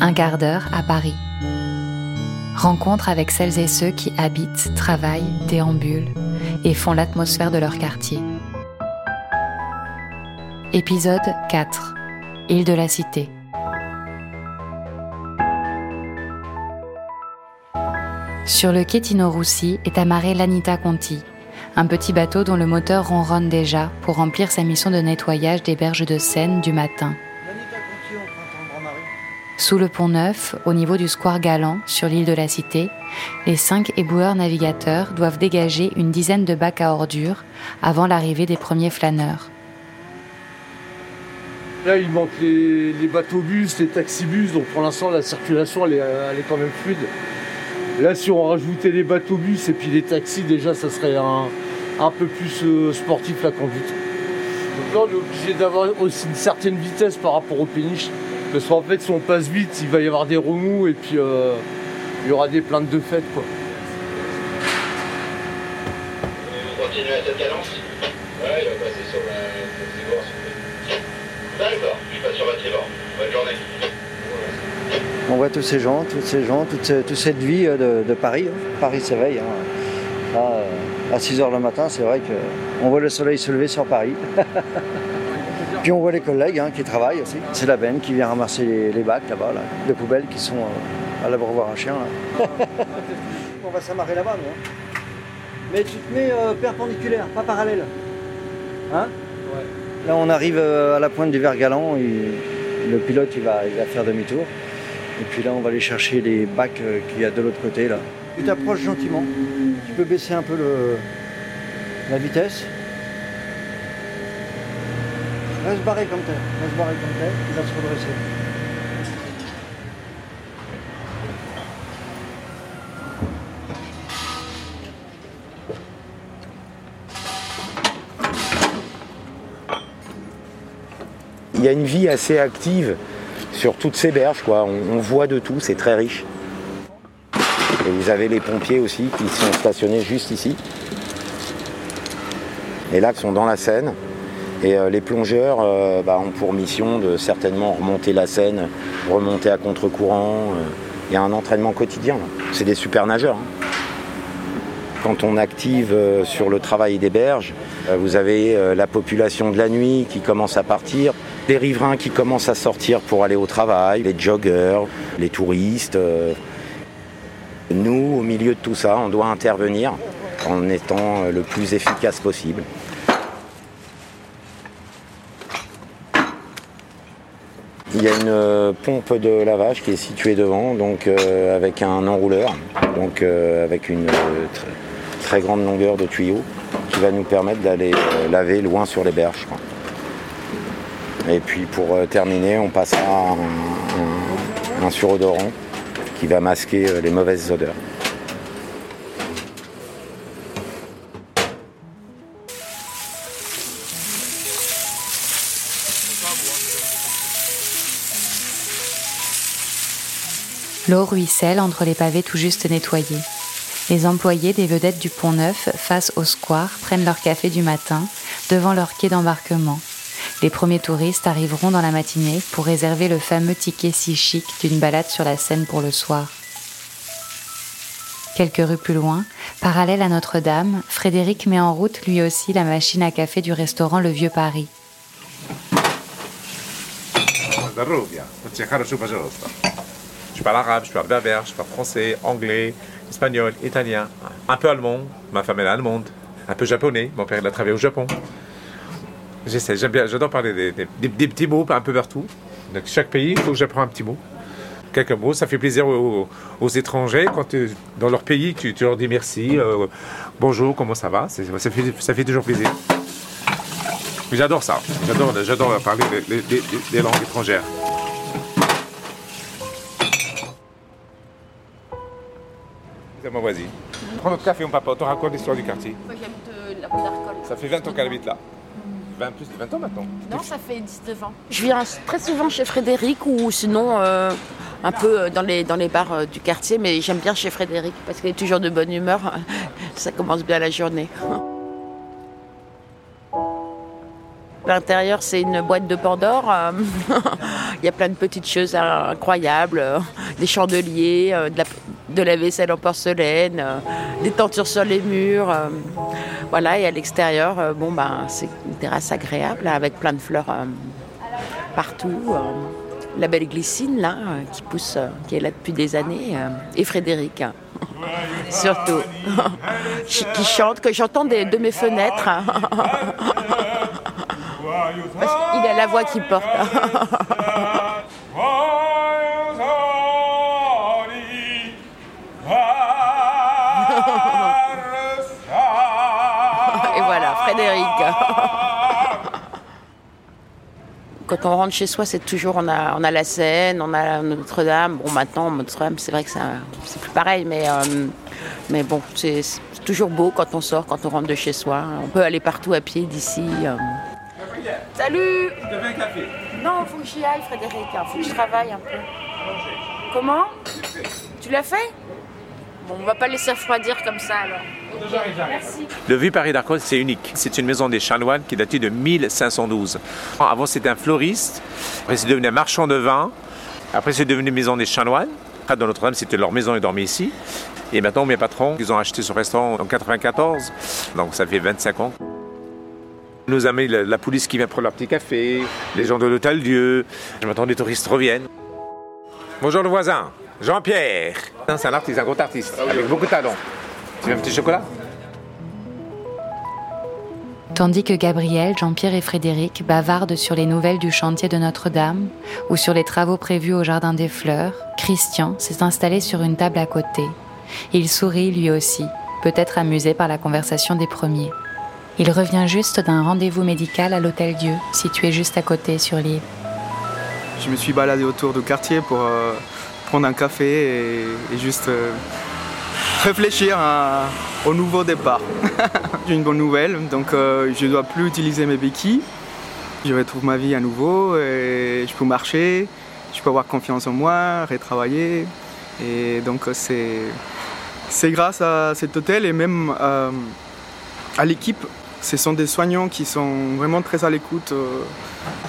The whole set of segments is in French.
Un quart d'heure à Paris. Rencontre avec celles et ceux qui habitent, travaillent, déambulent et font l'atmosphère de leur quartier. Épisode 4. Île de la Cité. Sur le quai Tino Roussi est amarré l'Anita Conti, un petit bateau dont le moteur ronronne déjà pour remplir sa mission de nettoyage des berges de Seine du matin. Sous le pont Neuf, au niveau du square Galant, sur l'île de la Cité, les cinq éboueurs navigateurs doivent dégager une dizaine de bacs à ordures avant l'arrivée des premiers flâneurs. Là, il manque les, bateaux-bus, les taxibus, donc pour l'instant, la circulation, elle est, quand même fluide. Là, si on rajoutait les bateaux-bus et puis les taxis, déjà, ça serait un, un peu plus euh, sportif la conduite. Donc là, on est obligé d'avoir aussi une certaine vitesse par rapport aux péniches. Parce qu'en fait, si on passe vite, il va y avoir des remous et puis euh, il y aura des plaintes de fête. Quoi. À cette cadence Ouais, il va passer sur la D'accord, je passe sur tribord. Bonne journée. On voit tous ces gens, toutes ces gens, toute, cette vie euh, de, Paris. Hein. Paris s'éveille. Hein à 6h le matin, c'est vrai qu'on voit le soleil se lever sur Paris. Puis on voit les collègues hein, qui travaillent aussi. C'est la benne qui vient ramasser les, bacs là-bas, là, de poubelles qui sont euh, à l'abreuvoir un chien. on va s'amarrer là-bas, nous. Hein. Mais tu te mets euh, perpendiculaire, pas parallèle. Hein? Là, on arrive euh, à la pointe du Vergalant et le pilote il va, il va faire demi-tour. Et puis là, on va aller chercher les bacs qu'il y a de l'autre côté. là. Tu t'approches gentiment. Tu peux baisser un peu le, la vitesse. Reste barré comme tel. Reste barré comme tel. Il va se redresser. Il y a une vie assez active sur toutes ces berges. Quoi. on voit de tout, c'est très riche. Et vous avez les pompiers aussi qui sont stationnés juste ici. Et là, qui sont dans la Seine. Et euh, les plongeurs euh, bah, ont pour mission de certainement remonter la Seine, remonter à contre-courant. Euh. Il y a un entraînement quotidien. C'est des super nageurs. Hein. Quand on active sur le travail des berges, vous avez la population de la nuit qui commence à partir, les riverains qui commencent à sortir pour aller au travail, les joggeurs, les touristes. Nous, au milieu de tout ça, on doit intervenir en étant le plus efficace possible. Il y a une euh, pompe de lavage qui est située devant, donc euh, avec un enrouleur, donc euh, avec une très grande longueur de tuyau qui va nous permettre d'aller laver loin sur les berges. Et puis pour terminer, on passera un, surodorant qui va masquer les mauvaises odeurs. L'eau ruisselle entre les pavés tout juste nettoyés. Les employés des vedettes du Pont Neuf, face au square, prennent leur café du matin devant leur quai d'embarquement les premiers touristes arriveront dans la matinée pour réserver le fameux ticket si chic d'une balade sur la Seine pour le soir. Quelques rues plus loin, parallèle à Notre-Dame, Frédéric met en route lui aussi la machine à café du restaurant Le Vieux Paris. Je parle arabe, je parle berbère, je parle français, anglais, espagnol, italien, un peu allemand, ma femme est allemande, un peu japonais, mon père il a travaillé au Japon. J'essaie, j'aime bien, j'adore parler des, petits mots un peu partout. Donc chaque pays, il faut que j'apprends un petit mot. Quelques mots, ça fait plaisir aux, étrangers. Quand dans leur pays, tu, leur dis merci, euh, bonjour, comment ça va? Ça fait, toujours plaisir. j'adore ça, j'adore, j'adore parler des, langues étrangères. C'est ma voisine. Prends notre café, mon papa, on te raconte l'histoire du quartier. Moi, j'habite euh, la rue Ça fait 20 ans qu'elle habite là. 20, plus de 20 ans maintenant Non, ça fait 19 ans. Je viens très souvent chez Frédéric ou sinon euh, un peu euh, dans les, dans les bars euh, du quartier, mais j'aime bien chez Frédéric parce qu'il est toujours de bonne humeur. Ça commence bien la journée. L'intérieur, c'est une boîte de Pandore. euh, Il y a plein de petites choses incroyables, euh, des chandeliers, euh, de la, de la vaisselle en porcelaine, des tentures sur les murs. Voilà, et à l'extérieur, bon, ben, c'est une terrasse agréable avec plein de fleurs partout. La belle glycine, là, qui pousse, qui est là depuis des années, et Frédéric, hein, surtout, qui chante, que j'entends de mes fenêtres. Hein. Parce qu'il a la voix qui porte. Et voilà, Frédéric. Quand on rentre chez soi, c'est toujours, on a, on a la Seine, on a Notre-Dame. Bon, maintenant, Notre-Dame, c'est vrai que c'est plus pareil, mais, euh, mais bon, c'est c'est toujours beau quand on sort, quand on rentre de chez soi. On peut aller partout à pied d'ici. euh. Salut Non, faut que j'y aille, Frédéric. Il faut que je travaille un peu. Comment Tu l'as fait Bon, on va pas laisser refroidir comme ça alors. Merci. Le vieux Paris d'Arcos, c'est unique. C'est une maison des chanoines qui datait de 1512. Avant, c'était un floriste. Après, c'est devenu un marchand de vin. Après, c'est devenu maison des chanoines. Après, dans Notre-Dame, c'était leur maison, ils dormaient ici. Et maintenant, mes patrons, ils ont acheté ce restaurant en 94. Donc, ça fait 25 ans. Nos amis, la, police qui vient prendre leur petit café, les gens de l'hôtel Dieu. Je m'attends des touristes reviennent. Bonjour le voisin, Jean-Pierre. C'est un artiste, un gros artiste, avec beaucoup de talent. Tu veux un petit chocolat? Tandis que Gabriel, Jean-Pierre et Frédéric bavardent sur les nouvelles du chantier de Notre-Dame ou sur les travaux prévus au Jardin des Fleurs, Christian s'est installé sur une table à côté. Il sourit lui aussi, peut-être amusé par la conversation des premiers. Il revient juste d'un rendez-vous médical à l'Hôtel Dieu, situé juste à côté sur l'île. Je me suis baladé autour du quartier pour euh, prendre un café et, juste euh, réfléchir au nouveau départ. J'ai une bonne nouvelle, donc euh, je ne dois plus utiliser mes béquilles. Je retrouve ma vie à nouveau et je peux marcher, je peux avoir confiance en moi, retravailler. Et donc c'est, grâce à cet hôtel et même à l'équipe. Ce sont des soignants qui sont vraiment très à l'écoute. euh,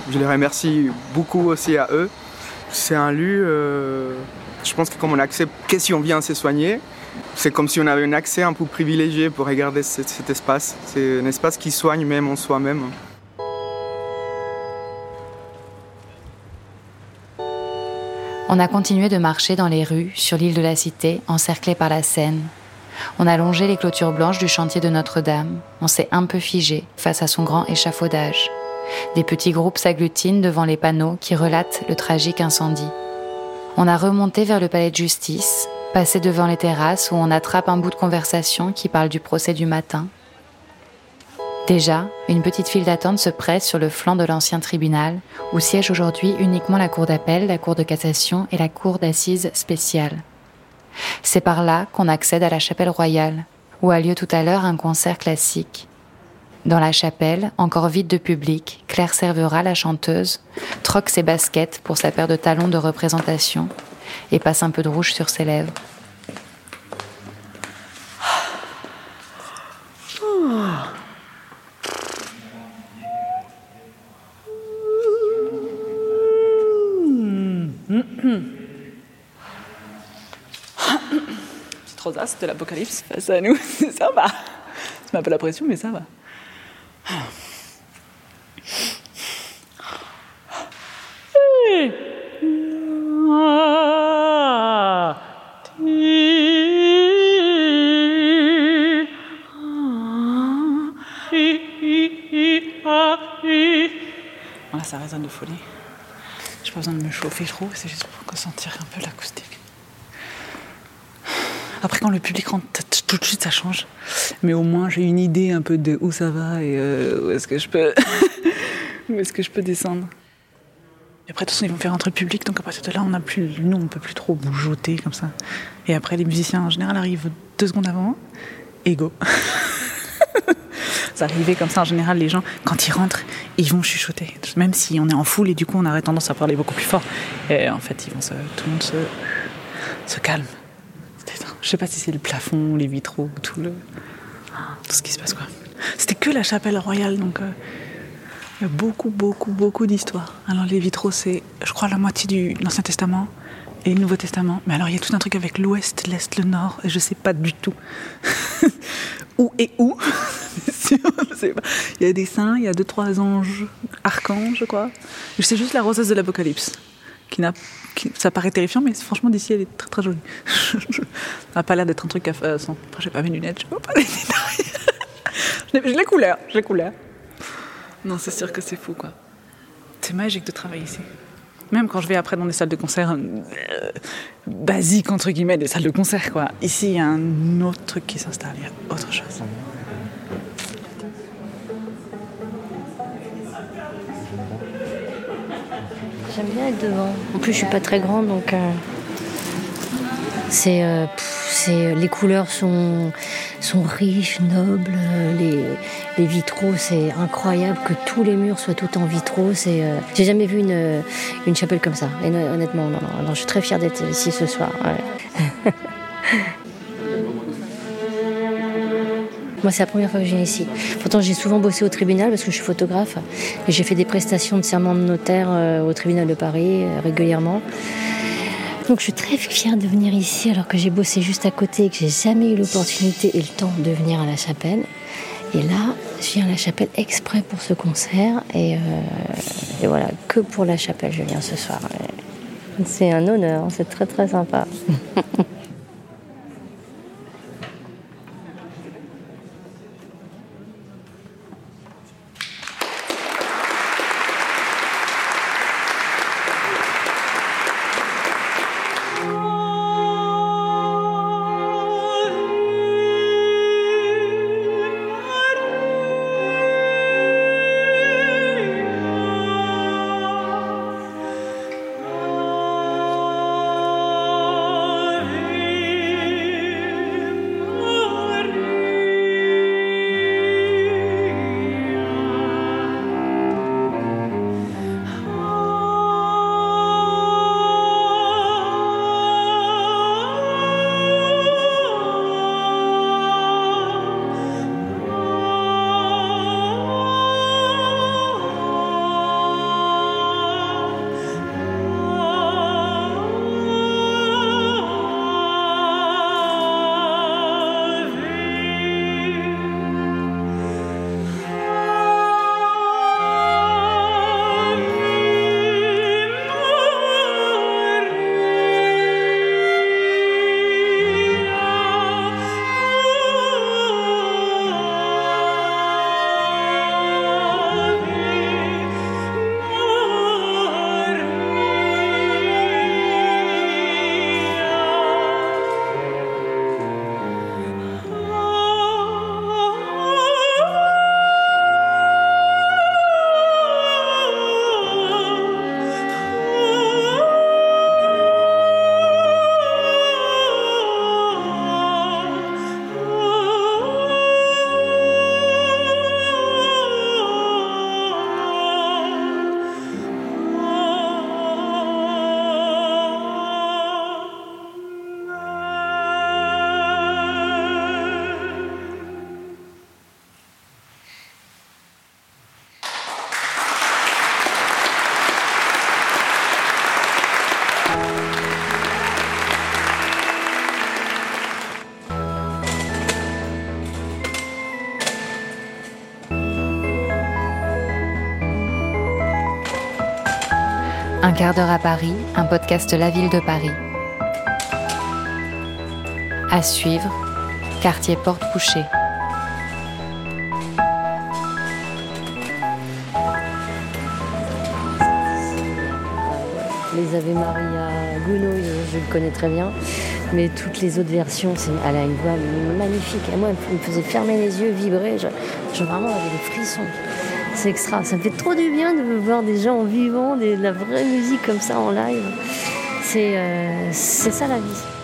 je les remercie beaucoup aussi à eux. C'est un lieu, euh, je pense que comme on accepte que si on vient se soigner, c'est comme si on avait un accès un peu privilégié pour regarder cet, cet espace. C'est un espace qui soigne même en soi-même. On a continué de marcher dans les rues, sur l'île de la Cité, encerclée par la Seine. On a longé les clôtures blanches du chantier de Notre-Dame. On s'est un peu figé face à son grand échafaudage. Des petits groupes s'agglutinent devant les panneaux qui relatent le tragique incendie. On a remonté vers le palais de justice, passé devant les terrasses où on attrape un bout de conversation qui parle du procès du matin. Déjà, une petite file d'attente se presse sur le flanc de l'ancien tribunal, où siègent aujourd'hui uniquement la cour d'appel, la cour de cassation et la cour d'assises spéciale. C'est par là qu'on accède à la chapelle royale, où a lieu tout à l'heure un concert classique. Dans la chapelle, encore vide de public, Claire Servera, la chanteuse, troque ses baskets pour sa paire de talons de représentation et passe un peu de rouge sur ses lèvres. C'était l'apocalypse face à nous. ça va. Ça m'a un peu la pression, mais ça va. Voilà, ça résonne de folie. J'ai pas besoin de me chauffer trop, c'est juste pour ressentir un peu l'acoustique. Après, quand le public rentre, tout de suite ça change. Mais au moins, j'ai une idée un peu de où ça va et euh, où est-ce que je peux, où est-ce que je peux descendre. Et après, de toute façon, ils vont faire entrer le public, donc à partir de là, on a plus, nous, on peut plus trop bougeoter comme ça. Et après, les musiciens en général arrivent deux secondes avant, et go. ça arrivait comme ça en général, les gens, quand ils rentrent, ils vont chuchoter. Même si on est en foule et du coup, on aurait tendance à parler beaucoup plus fort. Et en fait, ils vont tout le monde se calme. Je sais pas si c'est le plafond, les vitraux, tout le, tout ce qui se passe quoi. C'était que la chapelle royale, donc euh, Il y a beaucoup, beaucoup, beaucoup d'histoires. Alors les vitraux, c'est, je crois, la moitié de l'Ancien Testament et le Nouveau Testament. Mais alors il y a tout un truc avec l'Ouest, l'Est, le Nord, et je sais pas du tout où et où. il y a des saints, il y a deux, trois anges, archanges, je crois. Je sais juste la rosace de l'Apocalypse, qui n'a ça paraît terrifiant, mais franchement, d'ici, elle est très très jolie. ça n'a pas l'air d'être un truc à faire sans. Enfin, j'ai pas mes lunettes, je vois pas les détails. j'ai les couleurs, j'ai les couleurs. Non, c'est sûr que c'est fou, quoi. C'est magique de travailler ici. Même quand je vais après dans des salles de concert euh, basiques, entre guillemets, des salles de concert, quoi. Ici, il y a un autre truc qui s'installe, il y a autre chose. J'aime bien être devant. En plus, je suis pas très grande, donc euh, c'est, euh, c'est les couleurs sont sont riches, nobles. Les, les vitraux, c'est incroyable que tous les murs soient tout en vitraux. C'est, euh, j'ai jamais vu une, une chapelle comme ça. Et honnêtement, non, non, je suis très fière d'être ici ce soir. Moi, c'est la première fois que je viens ici. Pourtant, j'ai souvent bossé au tribunal parce que je suis photographe. Et j'ai fait des prestations de serment de notaire euh, au tribunal de Paris euh, régulièrement. Donc, je suis très fière de venir ici alors que j'ai bossé juste à côté et que j'ai jamais eu l'opportunité et le temps de venir à la chapelle. Et là, je viens à la chapelle exprès pour ce concert. Et, euh, et voilà, que pour la chapelle, je viens ce soir. C'est un honneur, c'est très très sympa. quart d'heure à Paris, un podcast La Ville de Paris. À suivre, quartier Porte Couchée. Les Ave Maria Gounod, je, le connais très bien. Mais toutes les autres versions, elle a une voix magnifique. Et moi, elle me faisait fermer les yeux, vibrer. Je, vraiment j'avais des frissons extra. Ça me fait trop du bien de voir des gens en vivant, de la vraie musique comme ça en live. C'est euh, ça la vie.